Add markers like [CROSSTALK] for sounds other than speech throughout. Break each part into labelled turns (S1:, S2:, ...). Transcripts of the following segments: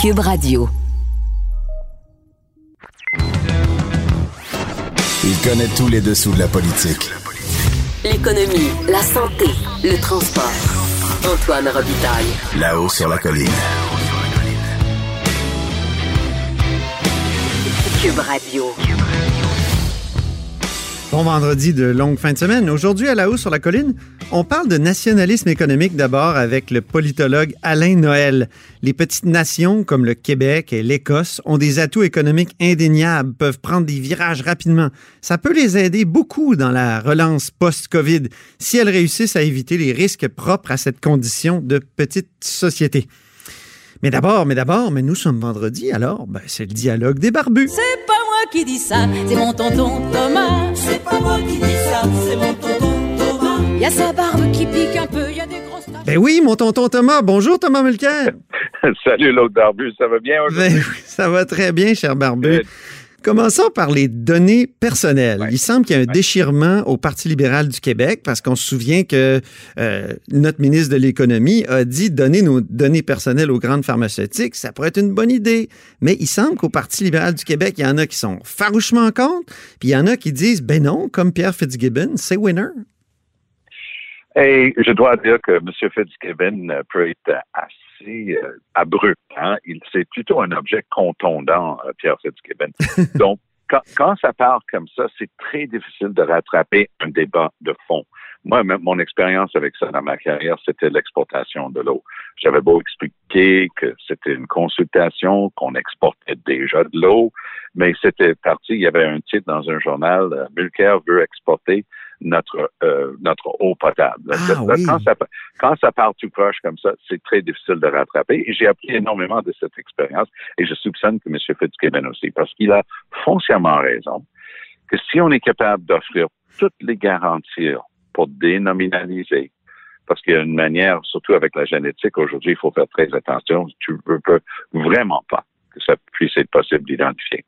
S1: Cube Radio.
S2: Il connaît tous les dessous de la politique.
S1: L'économie, la santé, le transport. Antoine Robitaille.
S2: Là-haut sur la colline.
S1: Cube Radio.
S3: Bon vendredi de longue fin de semaine. Aujourd'hui, à la haut sur la colline, on parle de nationalisme économique d'abord avec le politologue Alain Noël. Les petites nations comme le Québec et l'Écosse ont des atouts économiques indéniables, peuvent prendre des virages rapidement. Ça peut les aider beaucoup dans la relance post-COVID si elles réussissent à éviter les risques propres à cette condition de petite société. Mais d'abord, mais d'abord, mais nous sommes vendredi, alors ben, c'est le dialogue des barbus.
S4: C'est pas moi qui dis ça, c'est mon tonton Thomas. C'est pas moi qui dis ça, c'est mon tonton Thomas. Y a sa barbe qui pique un peu, y a des grosses taches.
S3: Ben oui, mon tonton Thomas. Bonjour Thomas Mulcair. [LAUGHS]
S5: Salut l'autre barbu, ça va bien aujourd'hui?
S3: Ben oui, ça va très bien, cher barbu. Commençons par les données personnelles.
S5: Ouais.
S3: Il semble qu'il y a un
S5: Ouais.
S3: déchirement au Parti libéral du Québec parce qu'on se souvient que euh, notre ministre de l'Économie a dit donner nos données personnelles aux grandes pharmaceutiques, ça pourrait être une bonne idée. Mais il semble qu'au Parti libéral du Québec, il y en a qui sont farouchement contre, puis il y en a qui disent ben non, comme Pierre Fitzgibbon, c'est winner.
S5: Et je dois dire que M. Fitzgibbon peut être assez euh, abrupt. Hein? Il, c'est plutôt un objet contondant, euh, Pierre Fitzgibbon. [LAUGHS] Donc, quand, quand ça part comme ça, c'est très difficile de rattraper un débat de fond. Moi, même mon expérience avec ça dans ma carrière, c'était l'exportation de l'eau. J'avais beau expliquer que c'était une consultation, qu'on exportait déjà de l'eau, mais c'était parti, il y avait un titre dans un journal, euh, Mulcair veut exporter notre euh, notre eau potable.
S3: Ah, oui.
S5: quand, ça, quand ça part tout proche comme ça, c'est très difficile de rattraper. Et j'ai appris énormément de cette expérience et je soupçonne que M. Fitzgibbon aussi, parce qu'il a foncièrement raison que si on est capable d'offrir toutes les garanties pour dénominaliser, parce qu'il y a une manière, surtout avec la génétique, aujourd'hui, il faut faire très attention. Tu ne peux vraiment pas que ça puisse être possible d'identifier.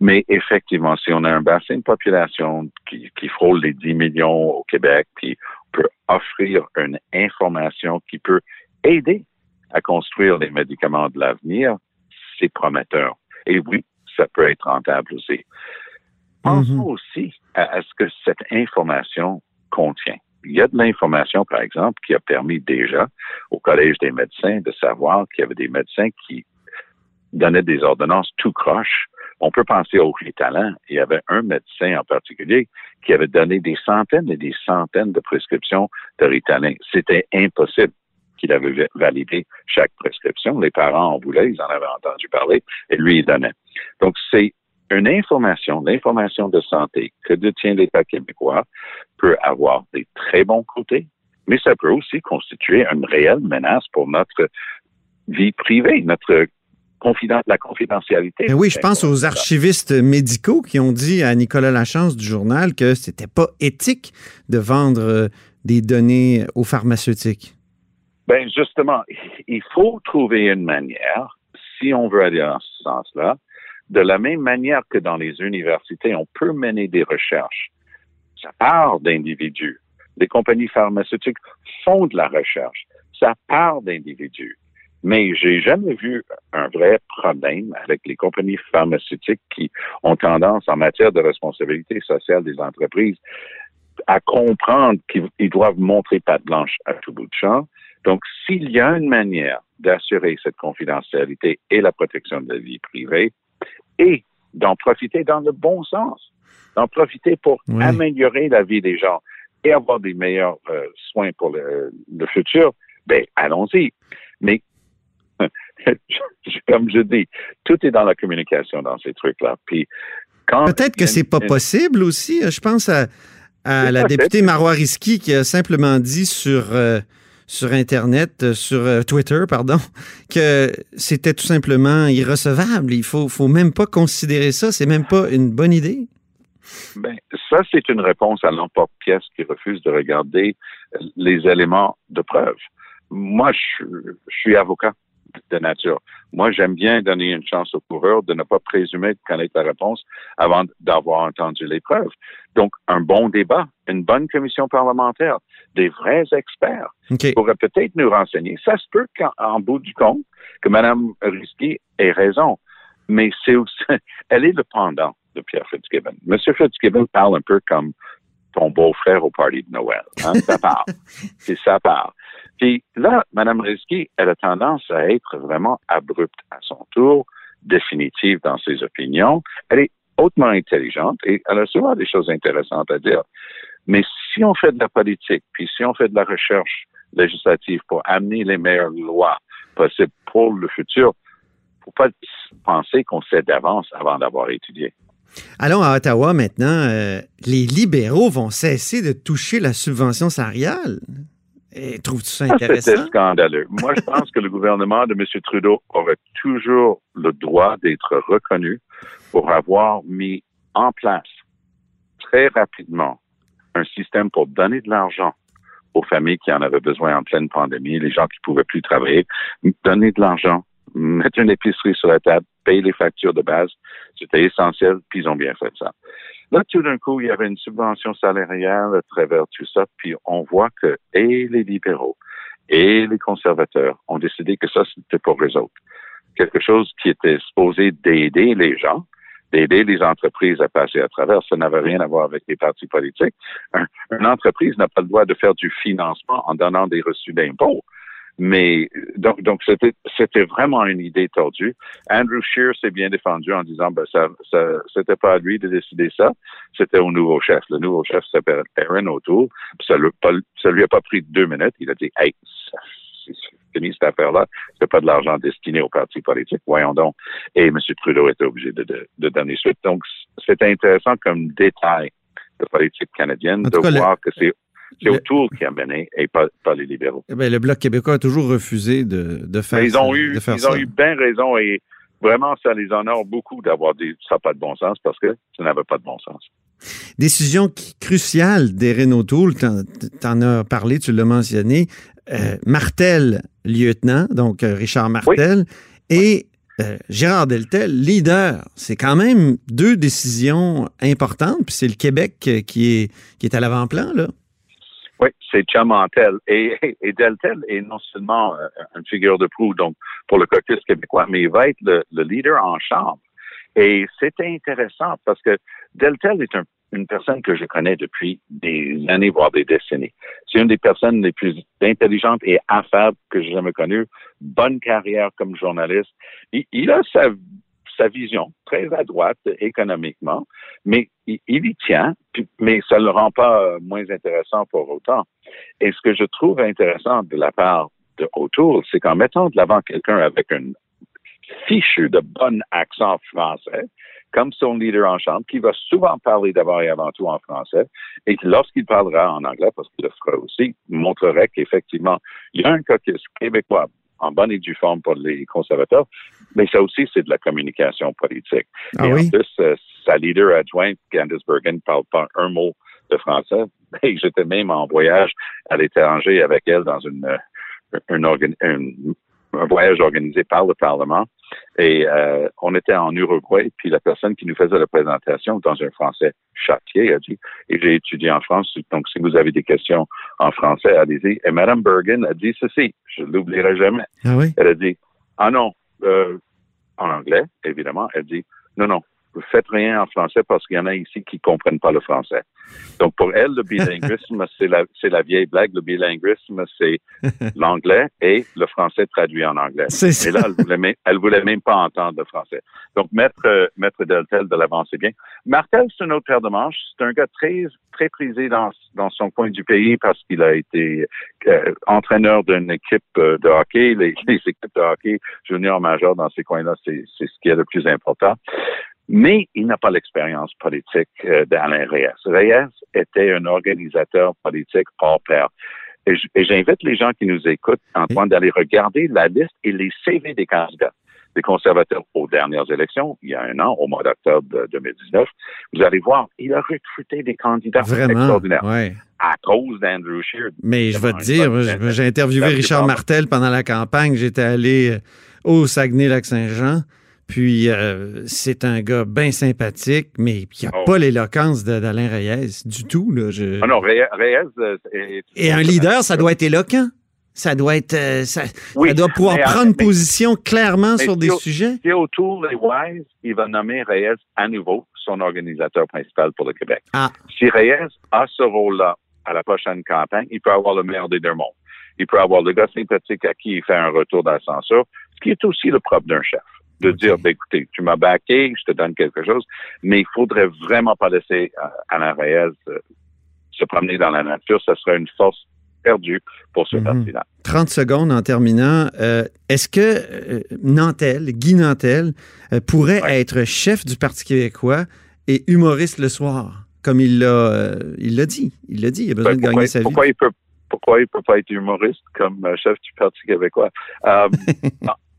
S5: Mais effectivement, si on a un bassin de population qui, qui frôle les 10 millions au Québec, puis on peut offrir une information qui peut aider à construire les médicaments de l'avenir, c'est prometteur. Et oui, ça peut être rentable aussi. Pensons
S3: Mhm.
S5: aussi à, à ce que cette information contient. Il y a de l'information, par exemple, qui a permis déjà au Collège des médecins de savoir qu'il y avait des médecins qui donnaient des ordonnances tout croche. On peut penser au Ritalin. Il y avait un médecin en particulier qui avait donné des centaines et des centaines de prescriptions de Ritalin. C'était impossible qu'il avait va- validé chaque prescription. Les parents en voulaient, ils en avaient entendu parler, et lui, il donnait. Donc, c'est une information, l'information de santé que détient l'État québécois peut avoir des très bons côtés, mais ça peut aussi constituer une réelle menace pour notre vie privée, notre confiden- la confidentialité.
S3: Ben oui, je pense aux archivistes médicaux qui ont dit à Nicolas Lachance du journal que c'était pas éthique de vendre euh, des données aux pharmaceutiques.
S5: Ben justement, il faut trouver une manière, si on veut aller dans ce sens-là, de la même manière que dans les universités, on peut mener des recherches. Ça part d'individus. Les compagnies pharmaceutiques font de la recherche. Ça part d'individus. Mais j'ai jamais vu un vrai problème avec les compagnies pharmaceutiques qui ont tendance, en matière de responsabilité sociale des entreprises, à comprendre qu'ils ils doivent montrer patte blanche à tout bout de champ. Donc, s'il y a une manière d'assurer cette confidentialité et la protection de la vie privée, et d'en profiter dans le bon sens, d'en profiter pour
S3: Oui.
S5: améliorer la vie des gens et avoir des meilleurs euh, soins pour le, le futur, ben allons-y. Mais [LAUGHS] comme je dis, tout est dans la communication dans ces trucs-là. Puis
S3: Peut-être que c'est pas possible aussi. Je pense à, la députée Marois Risky qui a simplement dit sur, euh, sur Internet, euh, sur euh, Twitter, pardon, [LAUGHS] que c'était tout simplement irrecevable. Il faut, faut même pas considérer ça. C'est même pas une bonne idée.
S5: Ben, ça, c'est une réponse à l'emporte-pièce qui refuse de regarder euh, les éléments de preuve. Moi, je, je suis avocat de nature. Moi, j'aime bien donner une chance au coureur de ne pas présumer de connaître la réponse avant d'avoir entendu les preuves. Donc, un bon débat une bonne commission parlementaire, des vrais experts
S3: OK.
S5: qui pourraient peut-être nous renseigner. Ça se peut qu'en bout du compte, que Mme Risky ait raison, mais c'est aussi, [LAUGHS] elle est le pendant de Pierre Fitzgibbon. M. Fitzgibbon parle un peu comme ton beau-frère au party de Noël. Hein? Ça part. [LAUGHS] C'est ça part. Puis là, Mme Risky, elle a tendance à être vraiment abrupte à son tour, définitive dans ses opinions. Elle est hautement intelligente et elle a souvent des choses intéressantes à dire. Mais si on fait de la politique, puis si on fait de la recherche législative pour amener les meilleures lois possibles pour le futur, faut pas penser qu'on sait d'avance avant d'avoir étudié.
S3: Allons à Ottawa maintenant. Euh, les libéraux vont cesser de toucher la subvention salariale. Et trouves-tu ça
S5: Ça, C'était
S3: intéressant?
S5: scandaleux. Moi, je pense que le gouvernement de M. Trudeau aurait toujours le droit d'être reconnu pour avoir mis en place très rapidement un système pour donner de l'argent aux familles qui en avaient besoin en pleine pandémie, les gens qui pouvaient plus travailler, donner de l'argent, mettre une épicerie sur la table, payer les factures de base, c'était essentiel, puis ils ont bien fait ça. Là, tout d'un coup, il y avait une subvention salariale à travers tout ça, puis on voit que et les libéraux et les conservateurs ont décidé que ça, c'était pour eux autres. Quelque chose qui était supposé d'aider les gens, d'aider les entreprises à passer à travers. Ça n'avait rien à voir avec les partis politiques. Un- une entreprise n'a pas le droit de faire du financement en donnant des reçus d'impôts. Mais donc, donc c'était, c'était vraiment une idée tordue. Andrew Scheer s'est bien défendu en disant ben ça, ça c'était pas à lui de décider ça, c'était au nouveau chef. Le nouveau chef s'appelle Aaron O'Toole. Ça, lui, pas, ça lui a pas pris deux minutes. Il a dit hey, ça, c'est fini cette affaire-là. C'est pas de l'argent destiné aux partis politiques. Voyons donc. Et M. Trudeau était obligé de, de, de donner suite. Donc, c'est intéressant comme détail de politique canadienne
S3: En
S5: de
S3: le-
S5: voir que c'est c'est
S3: le-
S5: O'Toole qui a mené et pas, pas les libéraux.
S3: Eh ben, le Bloc québécois a toujours refusé de, de faire
S5: ils ont
S3: ça-
S5: eu, ils ont eu bien raison et vraiment, ça les honore beaucoup d'avoir dit ça pas de bon sens parce que ça n'avait pas de bon sens.
S3: Décision qui- cruciale d'Erin O'Toole, t'en, t'en as parlé, tu l'as mentionné. Euh, Martel, lieutenant, donc euh, Richard Martel, et euh, Gérard Deltel, leader. C'est quand même deux décisions importantes, puis c'est le Québec qui est, qui est à l'avant-plan, là.
S5: Oui, c'est Chamantel. Et, [LAUGHS] et Deltel est non seulement euh, une figure de proue donc pour le caucus québécois, mais il va être le, le leader en chambre. Et c'était intéressant parce que Deltel est un- une personne que je connais depuis des années, voire des décennies. C'est une des personnes les plus intelligentes et affables que j'ai jamais connues. Bonne carrière comme journaliste. Il, il a sa, sa vision très à droite économiquement, mais il, y tient, mais ça ne le rend pas euh, moins intéressant pour autant. Et ce que je trouve intéressant de la part de O'Toole, c'est qu'en mettant de l'avant quelqu'un avec un fichu de bon accent français, comme son leader en chambre, qui va souvent parler d'abord et avant tout en français, et qui, lorsqu'il parlera en anglais, parce qu'il le fera aussi, montrerait qu'effectivement, il y a un caucus québécois en bonne et due forme pour les conservateurs, mais ça aussi, c'est de la communication politique.
S3: Ah
S5: et
S3: oui?
S5: en plus, euh, sa leader adjointe, Candice Bergen, ne parle pas un mot de français. [LAUGHS] Et j'étais même en voyage à l'étranger avec elle dans une, euh, un, organ- un- voyage organisé par le Parlement. Et euh, on était en Uruguay, puis la personne qui nous faisait la présentation, dans un français châtier, a dit, et j'ai étudié en France, donc si vous avez des questions en français, allez-y. Et Mme Bergen a dit ceci, je ne l'oublierai jamais.
S3: Ah oui?
S5: Elle a dit, ah non, euh, en anglais, évidemment, elle dit, non, non, faites rien en français parce qu'il y en a ici qui comprennent pas le français. Donc, pour elle, le bilinguisme, [LAUGHS] c'est la, c'est la vieille blague. Le bilinguisme, c'est l'anglais et le français traduit en anglais.
S3: C'est ça.
S5: Et là, elle voulait, même, elle voulait même pas entendre le français. Donc, mettre, euh, mettre Deltel de l'avant, c'est bien. Martel, c'est un autre paire de manches. C'est un gars très, très prisé dans, dans son coin du pays parce qu'il a été euh, entraîneur d'une équipe euh, de hockey. Les, [LAUGHS] les équipes de hockey junior majeur dans ces coins-là, c'est, c'est ce qui est le plus important. Mais il n'a pas l'expérience politique euh, d'Alain Reyes. Reyes était un organisateur politique hors pair. Et j'invite les gens qui nous écoutent, Antoine, d'aller regarder la liste et les CV des candidats des conservateurs aux dernières élections, il y a un an, au mois d'octobre de 2019. Vous allez voir, il a recruté des candidats
S3: Vraiment?
S5: extraordinaires
S3: Ouais.
S5: à cause d'Andrew Scheer.
S3: Mais je vais te dire, j'ai interviewé Richard Martel pendant la campagne. J'étais allé euh, au Saguenay-Lac-Saint-Jean. Puis euh, c'est un gars bien sympathique, mais qui n'a
S5: Oh.
S3: pas l'éloquence d'Alain Reyes du tout. Là. Je-
S5: Ah non, Reyes, Reyes, euh, est-
S3: Et un leader, ça doit être éloquent. Ça doit être, euh, ça,
S5: Oui,
S3: ça doit pouvoir
S5: mais,
S3: prendre
S5: mais-
S3: position clairement sur des sujets.
S5: Si autour des Wise, il va nommer Reyes à nouveau son organisateur principal pour le Québec.
S3: Ah.
S5: Si Reyes a ce rôle-là à la prochaine campagne, il peut avoir le meilleur des deux mondes. Il peut avoir le gars sympathique à qui il fait un retour d'ascenseur, ce qui est aussi le propre d'un chef. De dire, ben, écoutez, tu m'as baqué, je te donne quelque chose, mais il faudrait vraiment pas laisser euh, Alain Reyes euh, se promener dans la nature. Ça serait une force perdue pour ce
S3: Mhm.
S5: parti-là.
S3: 30 secondes en terminant. Euh, Est-ce que euh, Nantel, Guy Nantel, euh, pourrait
S5: Ouais.
S3: être chef du Parti québécois et humoriste le soir, comme il l'a il l'a dit? Il l'a dit, il a besoin
S5: Ben,
S3: de gagner sa vie.
S5: pourquoi il peut pourquoi il peut pas être humoriste comme chef du Parti québécois? Non, [LAUGHS]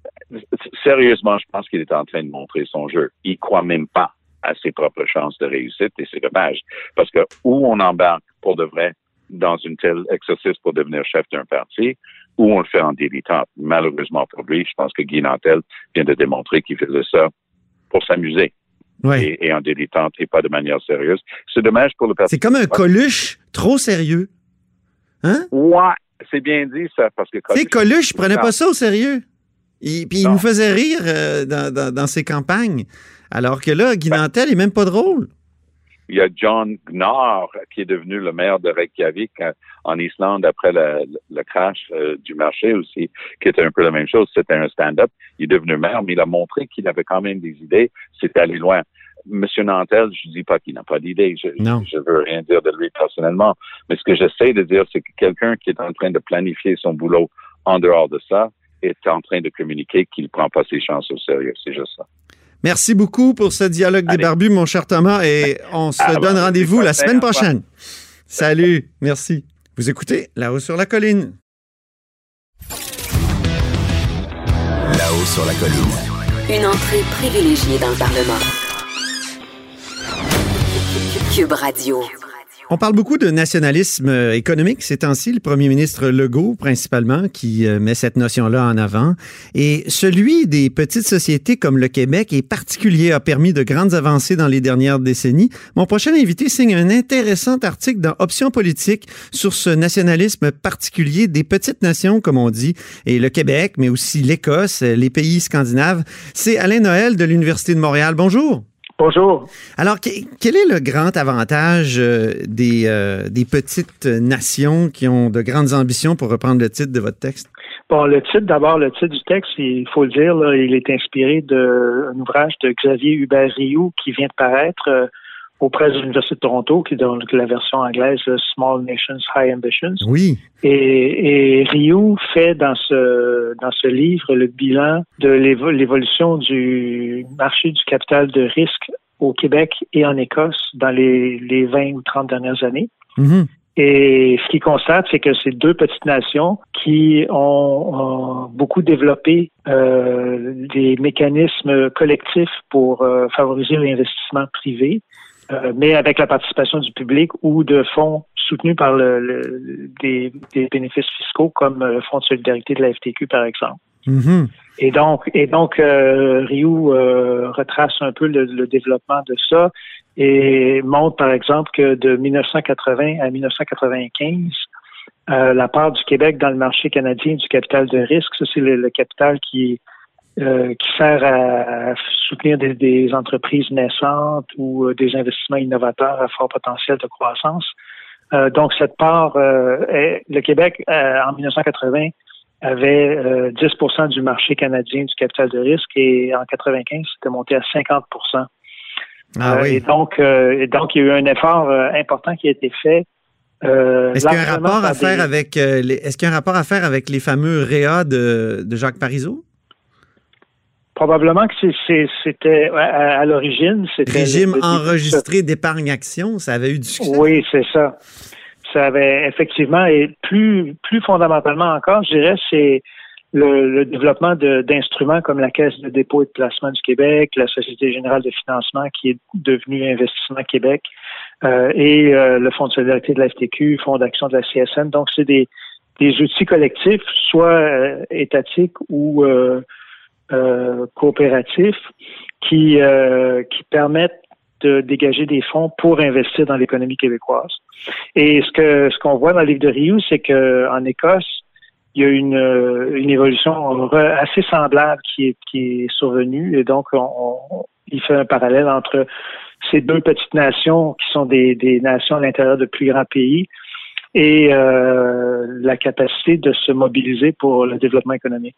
S5: sérieusement, je pense qu'il est en train de montrer son jeu. Il croit même pas à ses propres chances de réussite et c'est dommage. Parce que où on embarque pour de vrai dans une telle exercice pour devenir chef d'un parti, ou on le fait en dilettante. Malheureusement pour lui, je pense que Guy Nantel vient de démontrer qu'il faisait ça pour s'amuser
S3: Ouais.
S5: et, et en dilettante et pas de manière sérieuse. C'est dommage pour le Parti
S3: C'est comme un Coluche trop sérieux. Hein?
S5: Ouais, c'est bien dit ça, parce que
S3: Coluche, il prenait pas ça au sérieux. Il- puis il nous faisait rire euh, dans, dans- dans ses campagnes. Alors que là, Guy
S5: Ben-
S3: Nantel, il est même pas drôle.
S5: il y a John Gnarr qui est devenu le maire de Reykjavik euh, en Islande après le, le crash euh, du marché aussi, qui était un peu la même chose. C'était un stand-up. Il est devenu maire, mais il a montré qu'il avait quand même des idées. C'était aller loin. Monsieur Nantel, je dis pas qu'il n'a pas d'idées. Je, je veux rien dire de lui personnellement. Mais ce que j'essaie de dire, c'est que quelqu'un qui est en train de planifier son boulot en dehors de ça est en train de communiquer qu'il prend pas ses chances au sérieux. C'est juste ça.
S3: Merci beaucoup pour ce dialogue des
S5: Allez.
S3: barbus, mon cher Thomas, et on se
S5: Ah,
S3: donne
S5: bon,
S3: rendez-vous la semaine prochaine. Salut, merci. Vous écoutez Là-haut sur la colline.
S2: Là-haut sur la colline.
S1: Une entrée privilégiée dans le Parlement. Cube Radio.
S3: On parle beaucoup de nationalisme euh, économique ces temps-ci, le premier ministre Legault principalement qui euh, met cette notion-là en avant. Et celui des petites sociétés comme le Québec est particulier, a permis de grandes avancées dans les dernières décennies. Mon prochain invité signe un intéressant article dans Options politiques sur ce nationalisme particulier des petites nations, comme on dit, et le Québec, mais aussi l'Écosse, les pays scandinaves. C'est Alain Noël de l'Université de Montréal. Bonjour.
S6: Bonjour.
S3: Alors, que- quel est le grand avantage euh, des, euh, des petites nations qui ont de grandes ambitions, pour reprendre le titre de votre texte?
S6: Bon, le titre, d'abord, le titre du texte, il faut le dire, là, il est inspiré d'un ouvrage de Xavier Hubert-Rioux qui vient de paraître euh, auprès de l'Université de Toronto, qui est donc la version anglaise Small Nations, High Ambitions.
S3: Oui.
S6: Et, et Rioux fait dans ce dans ce livre le bilan de l'évo- l'évolution du marché du capital de risque au Québec et en Écosse dans les, les 20 ou 30 dernières années.
S3: Mhm.
S6: Et ce qu'il constate, c'est que c'est deux petites nations qui ont, ont beaucoup développé euh, des mécanismes collectifs pour euh, favoriser l'investissement privé, mais avec la participation du public ou de fonds soutenus par le, le- des, des bénéfices fiscaux, comme euh, le Fonds de solidarité de la FTQ, par exemple.
S3: Mhm.
S6: Et donc, et donc euh, Rioux euh, retrace un peu le, le développement de ça et montre, par exemple, que de 1980 à 1995, euh, la part du Québec dans le marché canadien du capital de risque, ça c'est le, le capital qui euh, qui sert à, à soutenir des, des entreprises naissantes ou euh, des investissements innovateurs à fort potentiel de croissance. Euh, donc cette part, euh, est- le Québec euh, en 1980 avait euh, 10% du marché canadien du capital de risque et en 95, c'était monté à 50
S3: Ah
S6: Euh, Et
S3: oui.
S6: donc, euh, et donc, il y a eu un effort euh, important qui a été fait. euh,
S3: Est-ce qu'il y a un rapport à faire
S6: des-
S3: avec euh, les, est-ce qu'il y a un rapport à faire avec les fameux REA de, de Jacques Parizeau?
S6: Probablement que c'était à, à l'origine, c'était
S3: Régime
S6: le-
S3: enregistré d'épargne-action, ça avait eu du succès?
S6: Oui, c'est ça. Ça avait effectivement et plus plus fondamentalement encore, je dirais, c'est le, le développement d'instruments comme la Caisse de dépôt et de placement du Québec, la Société générale de financement qui est devenue Investissement Québec euh, et euh, le Fonds de solidarité de la FTQ, Fonds d'action de la CSN. Donc, c'est des, des outils collectifs, soit euh, étatiques ou euh, coopératifs qui, qui permettent de dégager des fonds pour investir dans l'économie québécoise. Et ce que ce qu'on voit dans le livre de Rio, c'est que en Écosse, il y a une, une évolution assez semblable qui est, survenue. Et donc, on, il fait un parallèle entre ces deux petites nations qui sont des, nations à l'intérieur de plus grands pays et euh, la capacité de se mobiliser pour le développement économique.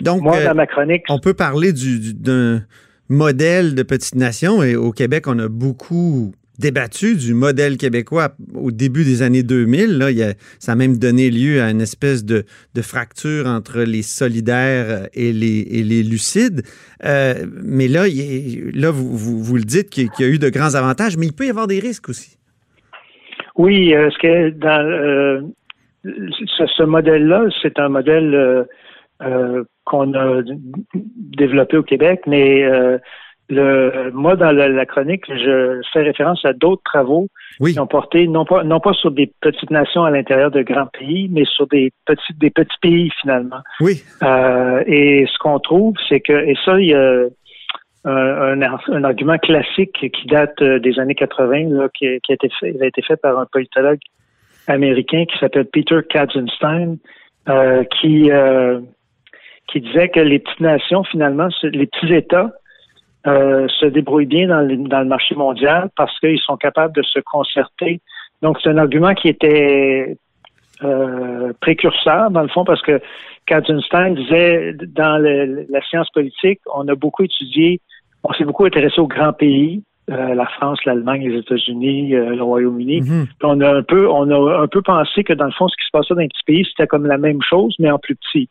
S3: Donc, Moi, dans ma chronique, on peut parler d'un modèle de petite nation et au Québec, on a beaucoup débattu du modèle québécois au début des années 2000. Là, il ça a même donné lieu à une espèce de, fracture entre les solidaires et les, les lucides. Euh, mais là, là vous, vous, le dites qu'il y a eu de grands avantages, mais il peut y avoir des risques aussi.
S6: Oui, euh, ce que dans euh, ce, modèle-là, c'est un modèle qu'on a développé au Québec, mais le, moi, dans la, chronique, je fais référence à d'autres travaux qui ont porté non pas non pas sur des petites nations à l'intérieur de grands pays, mais sur des petits des petits pays finalement.
S3: Oui.
S6: Euh, et ce qu'on trouve, c'est que et ça, il y a un, un, argument classique qui date euh, des années 80, là, qui, qui a été fait, a été fait par un politologue américain qui s'appelle Peter Katzenstein, euh, qui euh, qui disait que les petites nations, finalement, les petits États euh, se débrouillent bien dans le, dans le marché mondial parce qu'ils sont capables de se concerter. Donc, c'est un argument qui était euh, précurseur, dans le fond, parce que Katzenstein disait dans la science politique, on a beaucoup étudié, on s'est beaucoup intéressé aux grands pays, euh, la France, l'Allemagne, les États-Unis, le Royaume-Uni. Mm-hmm. On a un peu, on a un peu pensé que dans le fond, ce qui se passait dans les petits pays, c'était comme la même chose, mais en plus petit.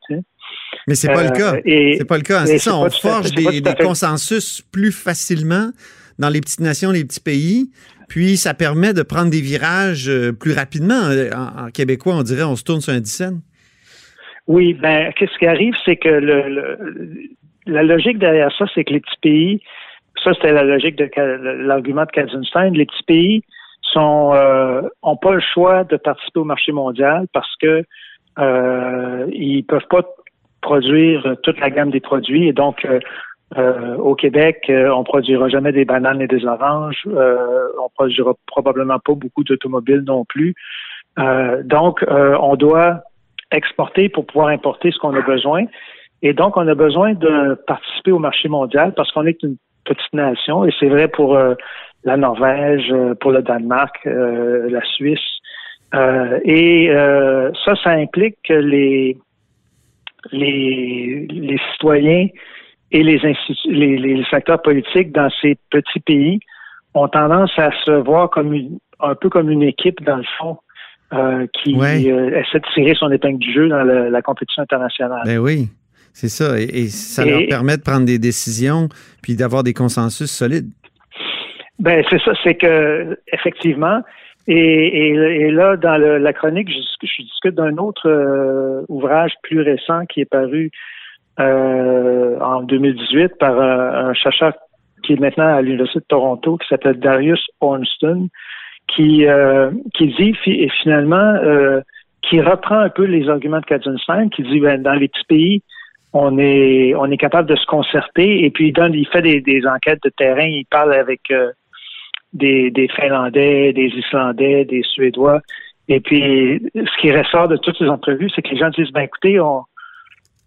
S3: Mais c'est pas le cas. Euh, c'est pas le cas. C'est ça, on forge des, consensus plus facilement dans les petites nations, les petits pays. Puis ça permet de prendre des virages euh, plus rapidement. Euh, en, québécois, on dirait on se tourne sur un dixaine.
S6: Oui, ben qu'est-ce qui arrive, c'est que la logique derrière ça, c'est que les petits pays, ça c'était la logique de l'argument de Katzenstein, les petits pays sont ont pas le choix de participer au marché mondial parce que euh, ils peuvent pas produire toute la gamme des produits. Et donc, euh, euh, au Québec, euh, on produira jamais des bananes et des oranges. on produira probablement pas beaucoup d'automobiles non plus. donc, on doit exporter pour pouvoir importer ce qu'on a besoin. Et donc, on a besoin de participer au marché mondial parce qu'on est une petite nation. Et c'est vrai pour la Norvège, pour le Danemark, la Suisse. et ça, ça implique que les les, les citoyens et les, les, les facteurs politiques dans ces petits pays ont tendance à se voir comme un peu comme une équipe, dans le fond, euh, qui euh, essaie de tirer son épingle du jeu dans la compétition internationale.
S3: Ben oui, c'est ça. Et, ça leur permet de prendre des décisions puis d'avoir des consensus solides.
S6: Ben c'est ça, c'est que effectivement, et, là, dans la chronique, je, discute d'un autre euh, ouvrage plus récent qui est paru euh, en 2018 par un, chercheur qui est maintenant à l'Université de Toronto, qui s'appelle Darius Ornston, qui, euh, qui dit finalement, qui reprend un peu les arguments de Katzenstein, qui dit ben, dans les petits pays, on est on est capable de se concerter et puis il donne il fait des enquêtes de terrain, il parle avec des, des Finlandais, des Islandais, des Suédois. Et puis, ce qui ressort de toutes ces entrevues, c'est que les gens disent, ben écoutez, on,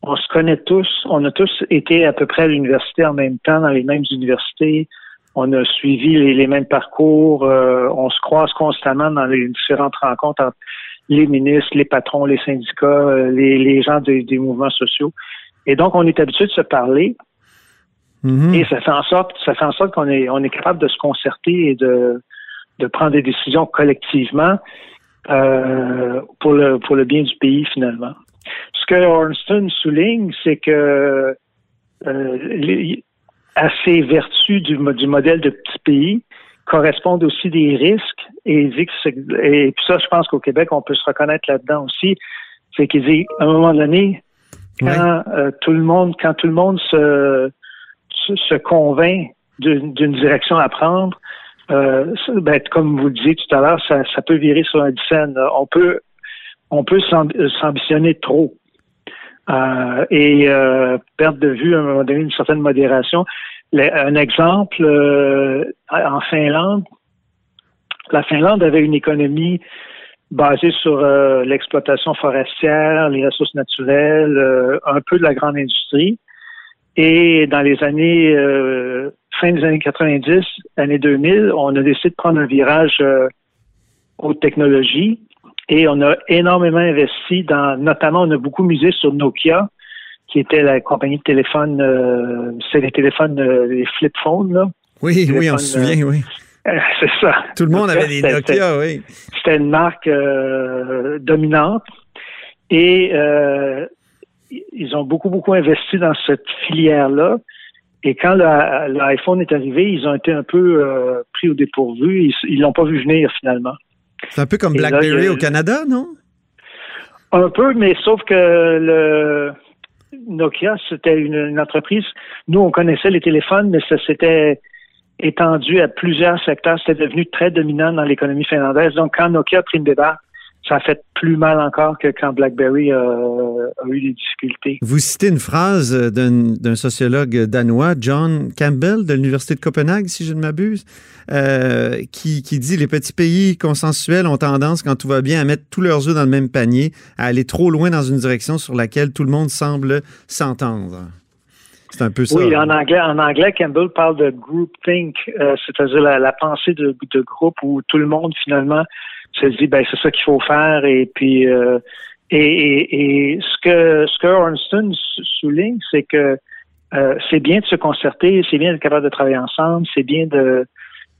S6: on se connaît tous, on a tous été à peu près à l'université en même temps, dans les mêmes universités, on a suivi les, mêmes parcours, euh, on se croise constamment dans les différentes rencontres entre les ministres, les patrons, les syndicats, euh, les, gens des mouvements sociaux. Et donc, on est habitué de se parler. Mm-hmm. Et ça fait en sorte, ça fait en sorte qu'on est, on est capable de se concerter et de, de prendre des décisions collectivement euh, pour le pour le bien du pays finalement. Ce que Ornston souligne, c'est que euh, à ces vertus du, du modèle de petit pays correspondent aussi des risques et dit que et puis ça, je pense qu'au Québec, on peut se reconnaître là-dedans aussi. C'est qu'il dit à un moment donné, quand euh, tout le monde, quand tout le monde se se convainc d'une direction à prendre, euh, ben, comme vous le disiez tout à l'heure, ça, peut virer sur un scène. On peut, on peut s'ambitionner trop. euh, et euh, perdre de vue à un moment donné une certaine modération. un exemple, en Finlande, la Finlande avait une économie basée sur l'exploitation forestière, les ressources naturelles, un peu de la grande industrie. Et dans les années fin des années 90, années 2000, on a décidé de prendre un virage aux technologies et on a énormément investi dans, notamment, on a beaucoup misé sur Nokia, qui était la compagnie de téléphone, euh, c'est les téléphones, euh, les flip phones, là.
S3: Oui, oui, on se souvient, oui.
S6: Euh, [LAUGHS] c'est ça.
S3: Tout le monde avait des Nokia, oui.
S6: C'était une marque dominante. Et ils ont beaucoup, beaucoup investi dans cette filière-là. Et quand l'iPhone est arrivé, ils ont été un peu pris au dépourvu. Ils l'ont pas vu venir finalement.
S3: C'est un peu comme BlackBerry au Canada, non?
S6: Un peu, mais sauf que le Nokia, c'était une, entreprise. Nous, on connaissait les téléphones, mais ça s'était étendu à plusieurs secteurs. C'était devenu très dominant dans l'économie finlandaise. Donc, quand Nokia a pris une débat, ça a fait plus mal encore que quand BlackBerry a, eu des difficultés.
S3: Vous citez une phrase d'un sociologue danois, John Campbell, de l'Université de Copenhague, si je ne m'abuse, euh, qui, qui dit les petits pays consensuels ont tendance, quand tout va bien, à mettre tous leurs œufs dans le même panier, à aller trop loin dans une direction sur laquelle tout le monde semble s'entendre. C'est un peu ça.
S6: Oui, en anglais, en anglais, Campbell parle de groupthink, euh, c'est-à-dire la, pensée de, de, groupe où tout le monde finalement se dit ben c'est ça qu'il faut faire. Et puis euh, et, et, ce que ce que Ornston souligne, c'est que euh, c'est bien de se concerter, c'est bien d'être capable de travailler ensemble, c'est bien de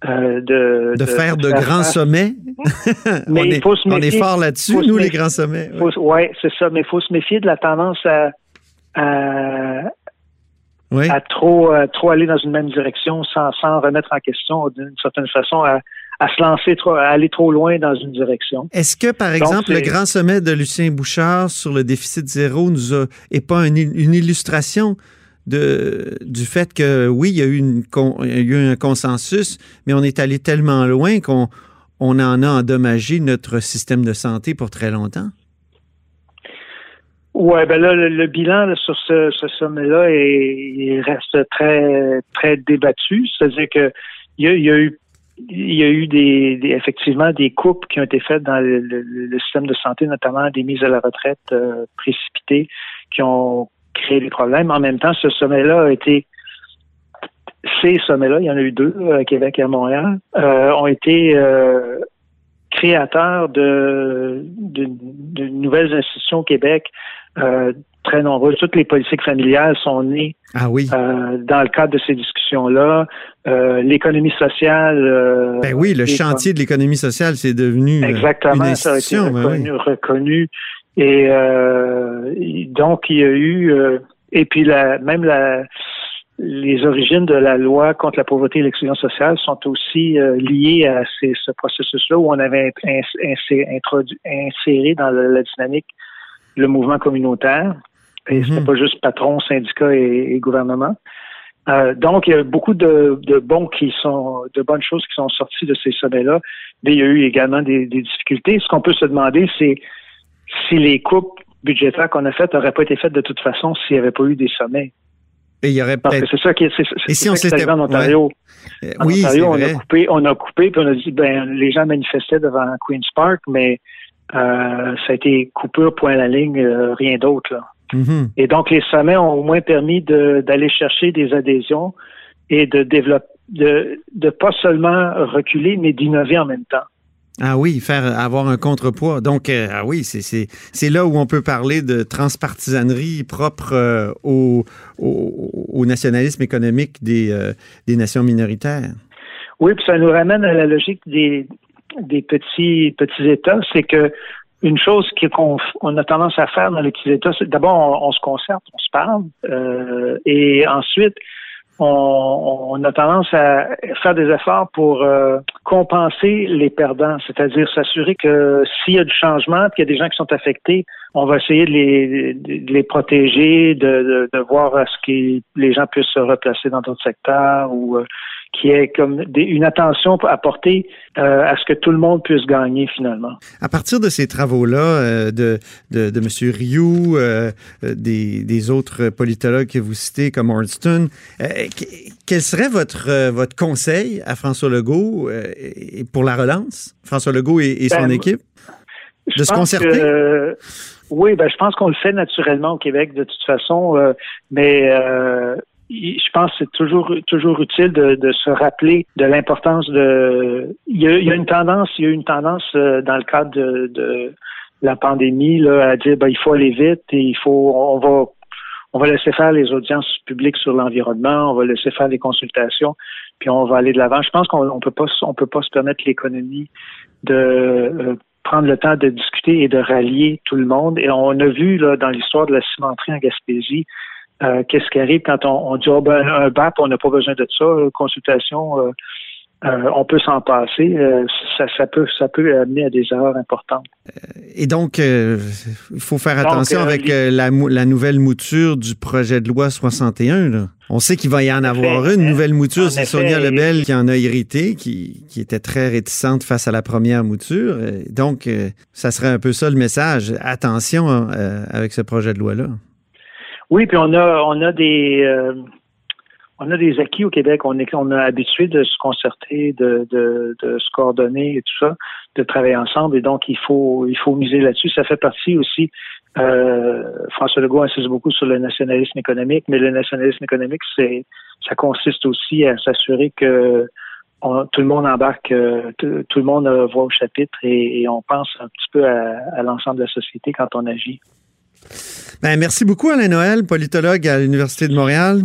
S3: euh, de, de, faire de, grands sommets. [LAUGHS]
S6: mais
S3: on,
S6: il faut se méfier,
S3: on est fort là-dessus, nous, les grands sommets.
S6: Oui, ouais, c'est ça, mais il faut se méfier de la tendance à, à, à trop, trop aller dans une même direction sans, sans remettre en question d'une certaine façon à, à se lancer, trop, à aller trop loin dans une direction.
S3: Est-ce que, par exemple, le grand sommet de Lucien Bouchard sur le déficit zéro nous a, est pas une, illustration de, du fait que, oui, il y, a eu une, il y a eu un consensus, mais on est allé tellement loin qu'on on en a endommagé notre système de santé pour très longtemps?
S6: Oui, ben là, le, bilan sur ce, sommet-là il reste très, très débattu. C'est-à-dire que il y, a, eu il y a eu des, effectivement des coupes qui ont été faites dans le, système de santé, notamment des mises à la retraite euh, précipitées qui ont créé des problèmes. En même temps, ce sommet-là a été ces sommets-là, il y en a eu deux à Québec et à Montréal, euh, ont été euh, créateurs de, nouvelles institutions au Québec, euh, très nombreuses. Toutes les politiques familiales sont nées
S3: ah oui.
S6: Euh, dans le cadre de ces discussions-là. Euh, l'économie sociale.
S3: ben oui, le chantier de l'économie sociale, c'est devenu
S6: exactement, une
S3: institution.
S6: Ça a été ben reconnu, Et donc, il y a eu... et puis, la, même la les origines de la loi contre la pauvreté et l'exclusion sociale sont aussi euh, liées à ce processus-là où on avait introduit, inséré dans la, dynamique le mouvement communautaire. Et mm c'était pas juste patron, syndicat et, gouvernement. Euh, donc, il y a beaucoup de, bons qui sont, de bonnes choses qui sont sorties de ces sommets-là. Mais il y a eu également des, des difficultés. Ce qu'on peut se demander, c'est si les coupes budgétaires qu'on a faites n'auraient pas été faites de toute façon s'il n'y avait pas eu des sommets.
S3: Et il y aurait
S6: Parce que c'est ça qui est, c'est,
S3: Et si on s'était
S6: en Ontario.
S3: En oui, Ontario,
S6: on a coupé, on a coupé, puis on a dit, ben, les gens manifestaient devant Queen's Park, mais euh, ça a été coupure, point à la ligne, euh, rien d'autre. Mm-hmm. Et donc, les sommets ont au moins permis de, d'aller chercher des adhésions et de développer, de, de pas seulement reculer, mais d'innover en même temps.
S3: Ah oui, faire avoir un contrepoids. Donc, euh, ah oui, c'est là où on peut parler de transpartisanerie propre au, au, nationalisme économique des, des nations minoritaires.
S6: Oui, puis ça nous ramène à la logique des, des petits, petits États. C'est que une chose qu'on on a tendance à faire dans les petits États, c'est d'abord, on, se concerte, on se parle, et ensuite, on, a tendance à faire des efforts pour euh, compenser les perdants, c'est-à-dire s'assurer que s'il y a du changement, qu'il y a des gens qui sont affectés, on va essayer de les, de les protéger, de, de, voir à ce que les gens puissent se replacer dans d'autres secteurs ou euh, qui est comme des, une attention apportée euh, à ce que tout le monde puisse gagner finalement.
S3: À partir de ces travaux-là euh, de, de, de M. Rioux, euh, des, des, autres politologues que vous citez comme Ornston, quel serait votre, votre conseil à François Legault pour la relance, François Legault et, et son ben, équipe? De se concerter?
S6: Que, oui, ben, je pense qu'on le fait naturellement au Québec de toute façon, mais je pense que c'est toujours toujours utile de, de, se rappeler de l'importance de. Il y, a, il y, a, une tendance, il y a une tendance euh, dans le cadre de, de la pandémie là, à dire ben, il faut aller vite et il faut on va on va laisser faire les audiences publiques sur l'environnement, on va laisser faire les consultations, puis on va aller de l'avant. Je pense qu'on on peut pas on peut pas se permettre l'économie de euh, prendre le temps de discuter et de rallier tout le monde. Et on a vu là, dans l'histoire de la cimenterie en Gaspésie, euh, qu'est-ce qui arrive quand on, dit oh, ben, un BAP, on n'a pas besoin de ça, consultation, euh, euh, on peut s'en passer. Ça, peut, ça peut amener à des erreurs importantes.
S3: Et donc, il faut faire attention avec la, nouvelle mouture du projet de loi 61. On sait qu'il va y en avoir une nouvelle mouture. C'est Sonia Lebel qui en a hérité, qui, qui, était très réticente face à la première mouture. Donc, ça serait un peu ça le message. Attention avec ce projet de loi-là.
S6: Oui, puis on a on a des euh, on a des acquis au Québec. On est on a habitué de se concerter, de, de, de, se coordonner et tout ça, de travailler ensemble. Et donc il faut il faut miser là-dessus. Ça fait partie aussi. Euh, François Legault insiste beaucoup sur le nationalisme économique, mais le nationalisme économique, c'est ça consiste aussi à s'assurer que tout le monde embarque, euh, tout, le monde voit au chapitre et, on pense un petit peu à l'ensemble de la société quand on agit.
S3: Ben, merci beaucoup, Alain Noël, politologue à l'Université de Montréal.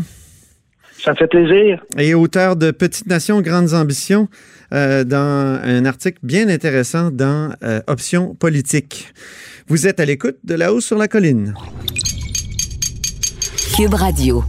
S6: Ça me fait plaisir.
S3: Et auteur de Petites Nations, Grandes Ambitions, euh, dans un article bien intéressant dans euh, Options politiques. Vous êtes à l'écoute de La Haut sur la Colline.
S1: Cube Radio.